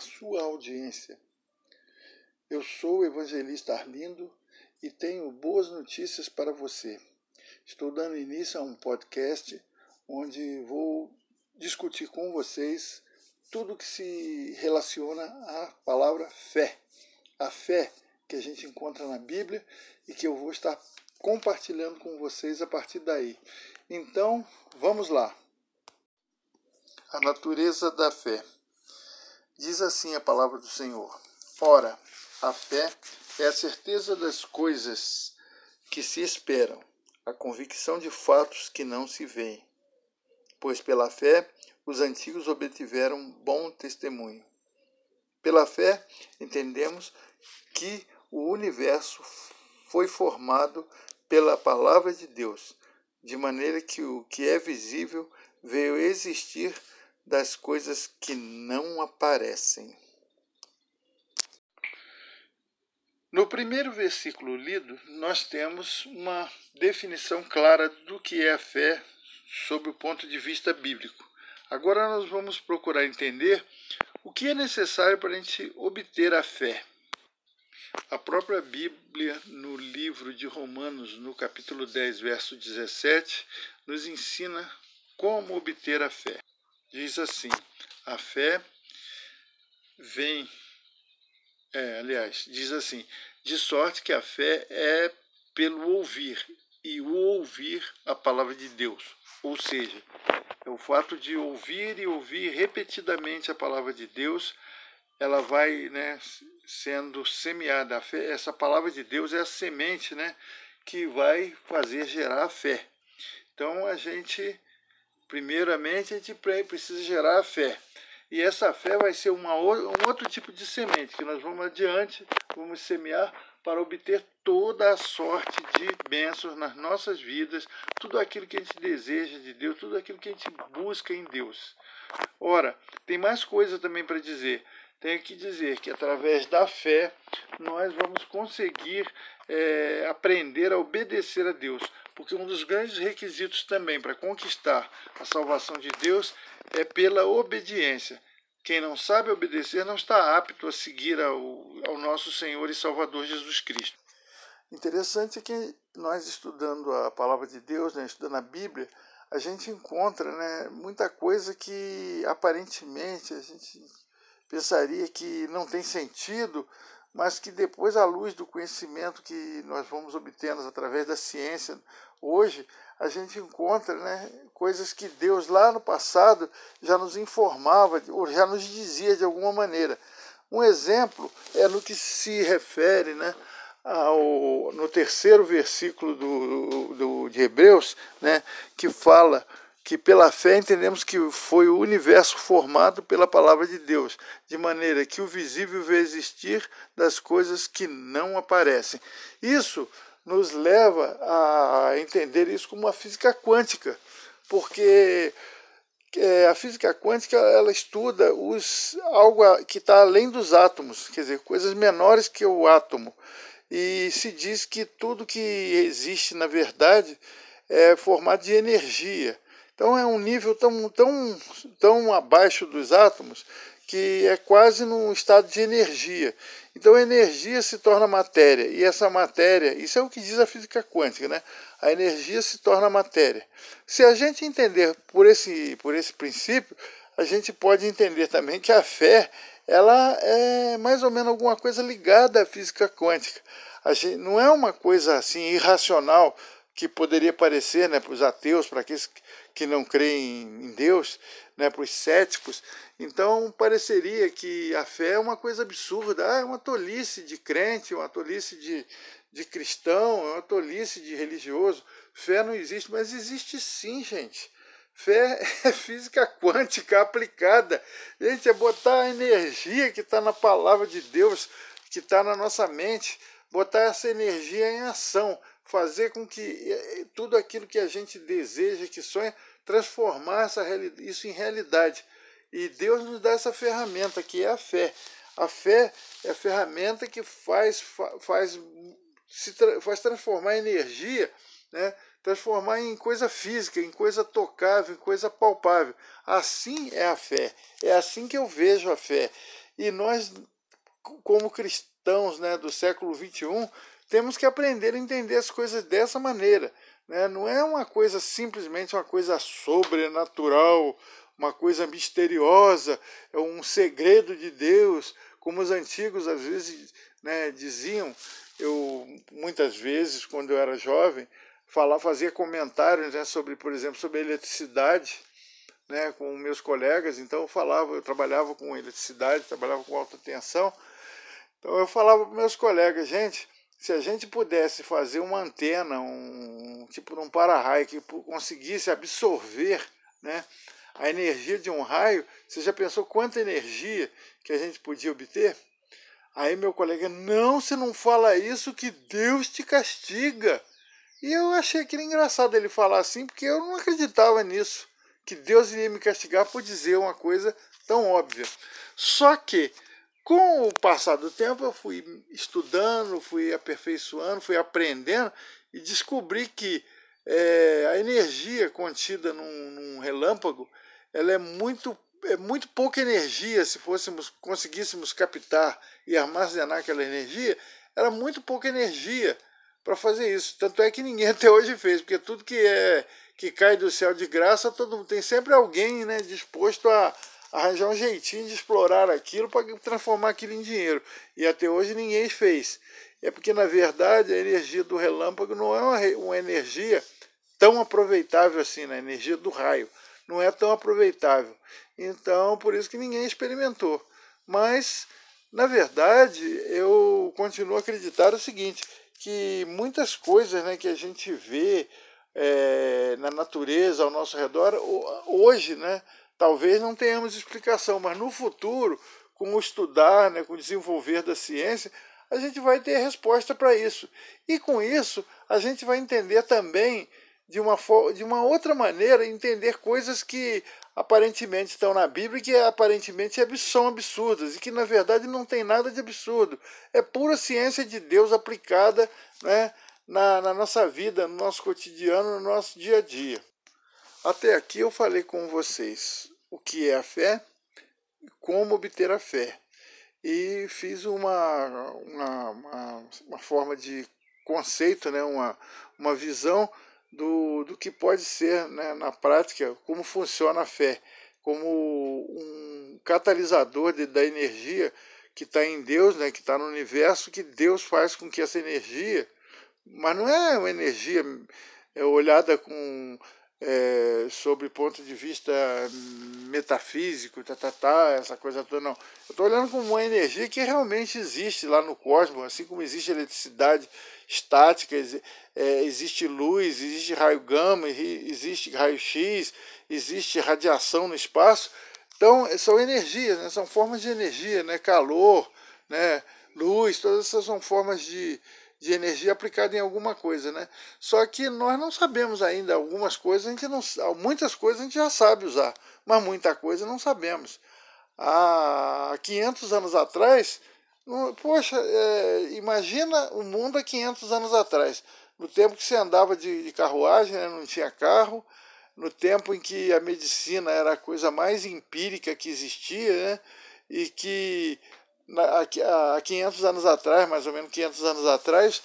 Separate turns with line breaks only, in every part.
sua audiência. Eu sou o evangelista Arlindo e tenho boas notícias para você. Estou dando início a um podcast onde vou discutir com vocês tudo que se relaciona à palavra fé. A fé que a gente encontra na Bíblia e que eu vou estar compartilhando com vocês a partir daí. Então, vamos lá. A natureza da fé. Diz assim a palavra do Senhor: Ora, a fé é a certeza das coisas que se esperam, a convicção de fatos que não se veem. Pois pela fé os antigos obtiveram bom testemunho. Pela fé entendemos que o universo foi formado pela palavra de Deus, de maneira que o que é visível veio existir das coisas que não aparecem. No primeiro versículo lido, nós temos uma definição clara do que é a fé sob o ponto de vista bíblico. Agora nós vamos procurar entender o que é necessário para a gente obter a fé. A própria Bíblia, no livro de Romanos, no capítulo 10, verso 17, nos ensina como obter a fé diz assim: a fé vem. É, aliás, diz assim: de sorte que a fé é pelo ouvir, e o ouvir a palavra de Deus. Ou seja, é o fato de ouvir e ouvir repetidamente a palavra de Deus, ela vai né, sendo semeada. A fé, essa palavra de Deus é a semente né, que vai fazer gerar a fé. Então a gente Primeiramente, a gente precisa gerar a fé. E essa fé vai ser uma, um outro tipo de semente que nós vamos adiante, vamos semear para obter toda a sorte de bênçãos nas nossas vidas, tudo aquilo que a gente deseja de Deus, tudo aquilo que a gente busca em Deus. Ora, tem mais coisa também para dizer. Tenho que dizer que através da fé nós vamos conseguir é, aprender a obedecer a Deus porque um dos grandes requisitos também para conquistar a salvação de Deus é pela obediência. Quem não sabe obedecer não está apto a seguir ao, ao nosso Senhor e Salvador Jesus Cristo. Interessante é que nós estudando a palavra de Deus, né, estudando a Bíblia, a gente encontra né, muita coisa que aparentemente a gente pensaria que não tem sentido, mas que depois, à luz do conhecimento que nós vamos obtendo através da ciência, hoje a gente encontra né, coisas que Deus lá no passado já nos informava, ou já nos dizia de alguma maneira. Um exemplo é no que se refere né, ao, no terceiro versículo do, do, de Hebreus, né, que fala que pela fé entendemos que foi o universo formado pela palavra de Deus, de maneira que o visível vê existir das coisas que não aparecem. Isso nos leva a entender isso como uma física quântica, porque é, a física quântica ela estuda os, algo que está além dos átomos, quer dizer, coisas menores que o átomo. E se diz que tudo que existe, na verdade, é formado de energia. Então é um nível tão, tão, tão abaixo dos átomos que é quase num estado de energia. Então a energia se torna matéria, e essa matéria, isso é o que diz a física quântica, né? A energia se torna matéria. Se a gente entender por esse, por esse princípio, a gente pode entender também que a fé ela é mais ou menos alguma coisa ligada à física quântica. A gente, não é uma coisa assim irracional que poderia parecer né, para os ateus, para aqueles que não creem em Deus, né, para os céticos. Então pareceria que a fé é uma coisa absurda, ah, é uma tolice de crente, uma tolice de, de cristão, é uma tolice de religioso. Fé não existe, mas existe sim, gente. Fé é física quântica aplicada. Gente, é botar a energia que está na palavra de Deus, que está na nossa mente, botar essa energia em ação fazer com que eh, tudo aquilo que a gente deseja, que sonha, transformar essa, isso em realidade. E Deus nos dá essa ferramenta que é a fé. A fé é a ferramenta que faz, faz, se, faz transformar energia né, transformar em coisa física, em coisa tocável, em coisa palpável. Assim é a fé. É assim que eu vejo a fé. E nós, como cristãos né, do século XXI, temos que aprender a entender as coisas dessa maneira. Né? Não é uma coisa simplesmente uma coisa sobrenatural, uma coisa misteriosa, é um segredo de Deus, como os antigos às vezes né, diziam. Eu muitas vezes, quando eu era jovem, falar, fazia comentários né, sobre, por exemplo, sobre eletricidade, né, com meus colegas. Então eu falava, eu trabalhava com eletricidade, trabalhava com alta tensão. Então eu falava para meus colegas, gente, se a gente pudesse fazer uma antena, um tipo de um para-raio que conseguisse absorver, né, a energia de um raio, você já pensou quanta energia que a gente podia obter? Aí meu colega, não, você não fala isso que Deus te castiga. E eu achei aquilo engraçado ele falar assim, porque eu não acreditava nisso, que Deus iria me castigar por dizer uma coisa tão óbvia. Só que, com o passar do tempo, eu fui estudando, fui aperfeiçoando, fui aprendendo e descobri que é, a energia contida num, num relâmpago ela é muito é muito pouca energia. Se fôssemos conseguíssemos captar e armazenar aquela energia era muito pouca energia para fazer isso. Tanto é que ninguém até hoje fez porque tudo que é que cai do céu de graça todo tem sempre alguém né disposto a arranjar um jeitinho de explorar aquilo para transformar aquilo em dinheiro e até hoje ninguém fez é porque na verdade a energia do relâmpago não é uma, uma energia tão aproveitável assim né? energia do raio não é tão aproveitável. Então, por isso que ninguém experimentou. Mas, na verdade, eu continuo a acreditar o seguinte, que muitas coisas né, que a gente vê é, na natureza ao nosso redor, hoje, né, talvez não tenhamos explicação, mas no futuro, com o estudar, né, com o desenvolver da ciência, a gente vai ter resposta para isso. E com isso, a gente vai entender também de uma, de uma outra maneira entender coisas que aparentemente estão na Bíblia e que aparentemente são absurdas e que na verdade não tem nada de absurdo. É pura ciência de Deus aplicada né, na, na nossa vida, no nosso cotidiano, no nosso dia a dia. Até aqui eu falei com vocês o que é a fé como obter a fé. E fiz uma, uma, uma, uma forma de conceito, né, uma, uma visão do, do que pode ser né, na prática, como funciona a fé, como um catalisador de, da energia que está em Deus, né, que está no universo, que Deus faz com que essa energia, mas não é uma energia é, olhada com é, sobre ponto de vista metafísico, tá, tá, tá, essa coisa toda, não. Eu estou olhando como uma energia que realmente existe lá no cosmos, assim como existe eletricidade estática, é, existe luz, existe raio gama, existe raio X, existe radiação no espaço. Então, são energias, né? são formas de energia, né? calor, né? luz, todas essas são formas de, de energia aplicada em alguma coisa, né? Só que nós não sabemos ainda algumas coisas, a gente não, muitas coisas a gente já sabe usar, mas muita coisa não sabemos. Há 500 anos atrás, poxa, é, imagina o mundo há 500 anos atrás, no tempo que você andava de, de carruagem, né, não tinha carro, no tempo em que a medicina era a coisa mais empírica que existia, né? E que há 500 anos atrás, mais ou menos 500 anos atrás,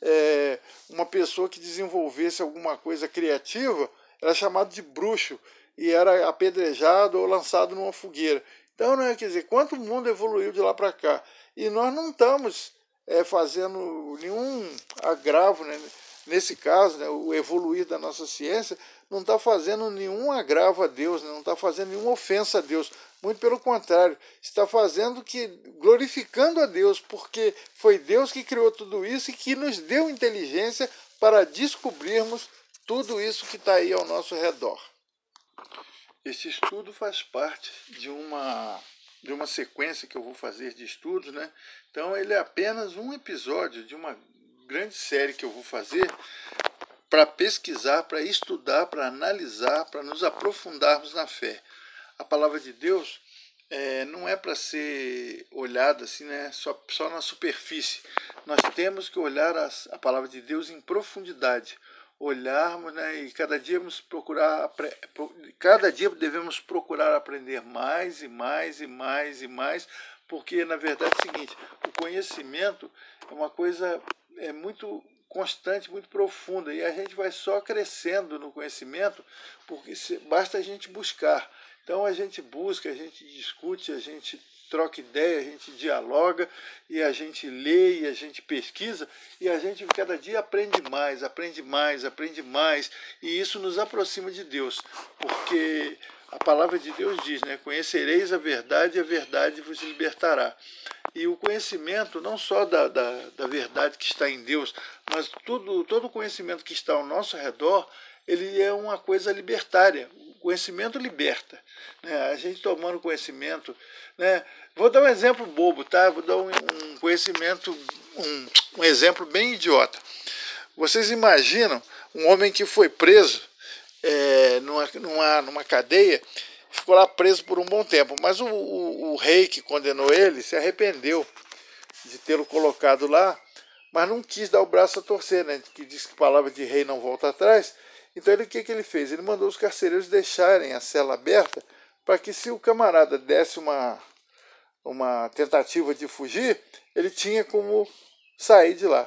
é, uma pessoa que desenvolvesse alguma coisa criativa era chamado de bruxo e era apedrejado ou lançado numa fogueira. Então, não é, quer dizer, quanto o mundo evoluiu de lá para cá. E nós não estamos é, fazendo nenhum agravo, né? Nesse caso, né, o evoluir da nossa ciência, não está fazendo nenhum agravo a Deus, né, não está fazendo nenhuma ofensa a Deus. Muito pelo contrário, está fazendo que glorificando a Deus, porque foi Deus que criou tudo isso e que nos deu inteligência para descobrirmos tudo isso que está aí ao nosso redor. Este estudo faz parte de uma de uma sequência que eu vou fazer de estudos, né? Então ele é apenas um episódio de uma grande série que eu vou fazer para pesquisar, para estudar, para analisar, para nos aprofundarmos na fé a palavra de Deus é, não é para ser olhada assim, né, só, só na superfície. Nós temos que olhar a, a palavra de Deus em profundidade, olharmos, né, e cada dia procurar, cada dia devemos procurar aprender mais e mais e mais e mais, porque na verdade é o seguinte, o conhecimento é uma coisa é muito constante, muito profunda, e a gente vai só crescendo no conhecimento, porque basta a gente buscar. Então a gente busca, a gente discute, a gente troca ideia, a gente dialoga e a gente lê e a gente pesquisa e a gente cada dia aprende mais, aprende mais, aprende mais e isso nos aproxima de Deus, porque a palavra de Deus diz, né? Conhecereis a verdade e a verdade vos libertará. E o conhecimento, não só da, da, da verdade que está em Deus, mas tudo, todo o conhecimento que está ao nosso redor, ele é uma coisa libertária. O conhecimento liberta. Né? A gente tomando conhecimento. Né? Vou dar um exemplo bobo, tá? Vou dar um, um conhecimento, um, um exemplo bem idiota. Vocês imaginam um homem que foi preso é, numa, numa, numa cadeia, ficou lá preso por um bom tempo, mas o, o, o rei que condenou ele se arrependeu de tê-lo colocado lá, mas não quis dar o braço a torcer, né? Que diz que palavra de rei não volta atrás. Então ele, o que, que ele fez? Ele mandou os carcereiros deixarem a cela aberta para que se o camarada desse uma, uma tentativa de fugir, ele tinha como sair de lá.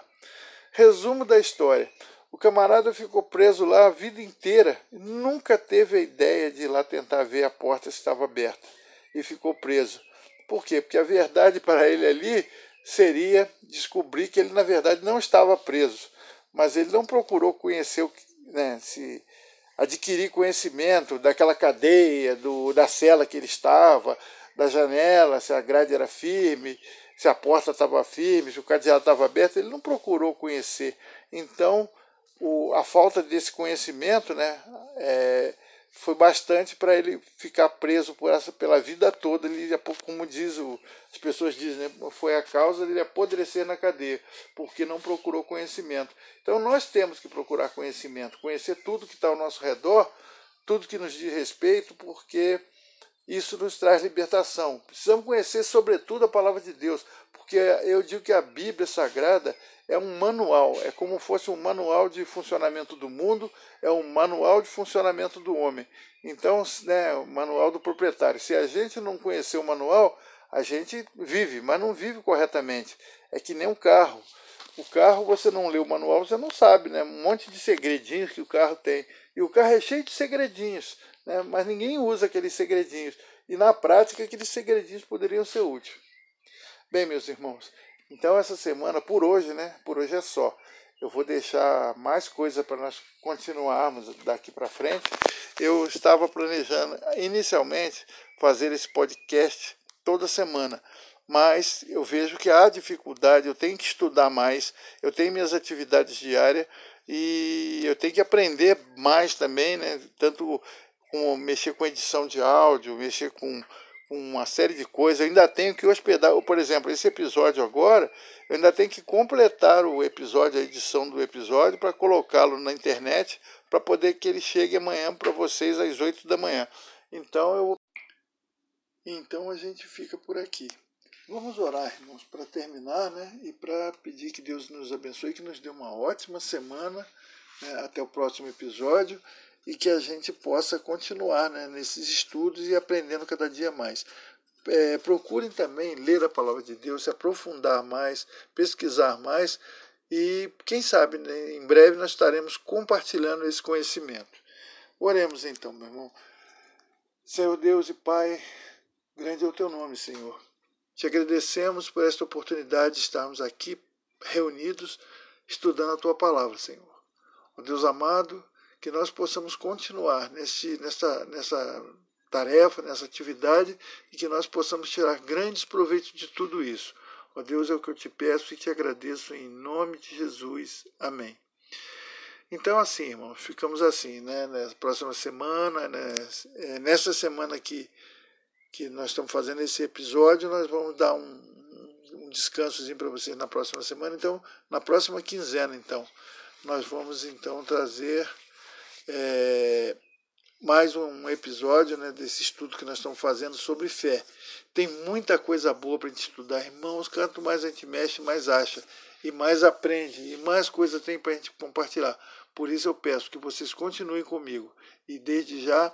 Resumo da história. O camarada ficou preso lá a vida inteira nunca teve a ideia de ir lá tentar ver a porta se estava aberta. E ficou preso. Por quê? Porque a verdade para ele ali seria descobrir que ele, na verdade, não estava preso. Mas ele não procurou conhecer, né, se adquirir conhecimento daquela cadeia, do, da cela que ele estava, da janela, se a grade era firme, se a porta estava firme, se o cadeado estava aberto. Ele não procurou conhecer. Então, o, a falta desse conhecimento né, é, foi bastante para ele ficar preso por essa, pela vida toda. Ele, como diz o, as pessoas dizem, né, foi a causa dele apodrecer na cadeia, porque não procurou conhecimento. Então nós temos que procurar conhecimento, conhecer tudo que está ao nosso redor, tudo que nos diz respeito, porque isso nos traz libertação. Precisamos conhecer, sobretudo, a palavra de Deus, porque eu digo que a Bíblia Sagrada é um manual, é como fosse um manual de funcionamento do mundo, é um manual de funcionamento do homem. Então, né, o manual do proprietário. Se a gente não conhecer o manual, a gente vive, mas não vive corretamente. É que nem um carro. O carro, você não lê o manual, você não sabe, né? Um monte de segredinhos que o carro tem. E o carro é cheio de segredinhos, né? mas ninguém usa aqueles segredinhos. E na prática, aqueles segredinhos poderiam ser úteis. Bem, meus irmãos, então, essa semana, por hoje, né? Por hoje é só. Eu vou deixar mais coisa para nós continuarmos daqui para frente. Eu estava planejando inicialmente fazer esse podcast toda semana, mas eu vejo que há dificuldade, eu tenho que estudar mais, eu tenho minhas atividades diárias e eu tenho que aprender mais também, né? Tanto com mexer com edição de áudio, mexer com uma série de coisas. Eu ainda tenho que hospedar, por exemplo, esse episódio agora, eu ainda tenho que completar o episódio, a edição do episódio, para colocá-lo na internet, para poder que ele chegue amanhã para vocês às 8 da manhã. Então eu então a gente fica por aqui. Vamos orar, irmãos, para terminar, né? E para pedir que Deus nos abençoe, que nos dê uma ótima semana, né, até o próximo episódio e que a gente possa continuar né, nesses estudos e aprendendo cada dia mais. É, procurem também ler a palavra de Deus, se aprofundar mais, pesquisar mais e, quem sabe, né, em breve nós estaremos compartilhando esse conhecimento. Oremos então, meu irmão. Senhor Deus e Pai, grande é o teu nome, Senhor. Te agradecemos por esta oportunidade de estarmos aqui reunidos estudando a tua palavra, Senhor. Ó Deus amado, que nós possamos continuar nesse, nessa, nessa tarefa, nessa atividade e que nós possamos tirar grandes proveitos de tudo isso. Ó Deus, é o que eu te peço e te agradeço em nome de Jesus. Amém. Então, assim, irmãos, ficamos assim, né? Na próxima semana, né? É, nessa semana que, que nós estamos fazendo esse episódio, nós vamos dar um, um descansozinho para vocês na próxima semana. Então, na próxima quinzena, então, nós vamos então trazer é, mais um episódio né, desse estudo que nós estamos fazendo sobre fé. Tem muita coisa boa para a gente estudar, irmãos. Quanto mais a gente mexe, mais acha, e mais aprende, e mais coisa tem para a gente compartilhar. Por isso eu peço que vocês continuem comigo. E desde já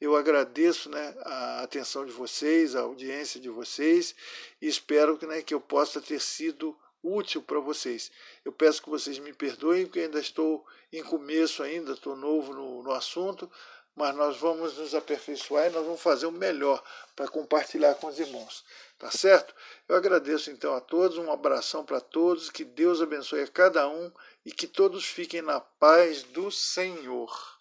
eu agradeço né, a atenção de vocês, a audiência de vocês, e espero né, que eu possa ter sido útil para vocês. Eu peço que vocês me perdoem, porque ainda estou em começo ainda, estou novo no, no assunto, mas nós vamos nos aperfeiçoar e nós vamos fazer o melhor para compartilhar com os irmãos. Tá certo? Eu agradeço então a todos, um abração para todos, que Deus abençoe a cada um e que todos fiquem na paz do Senhor.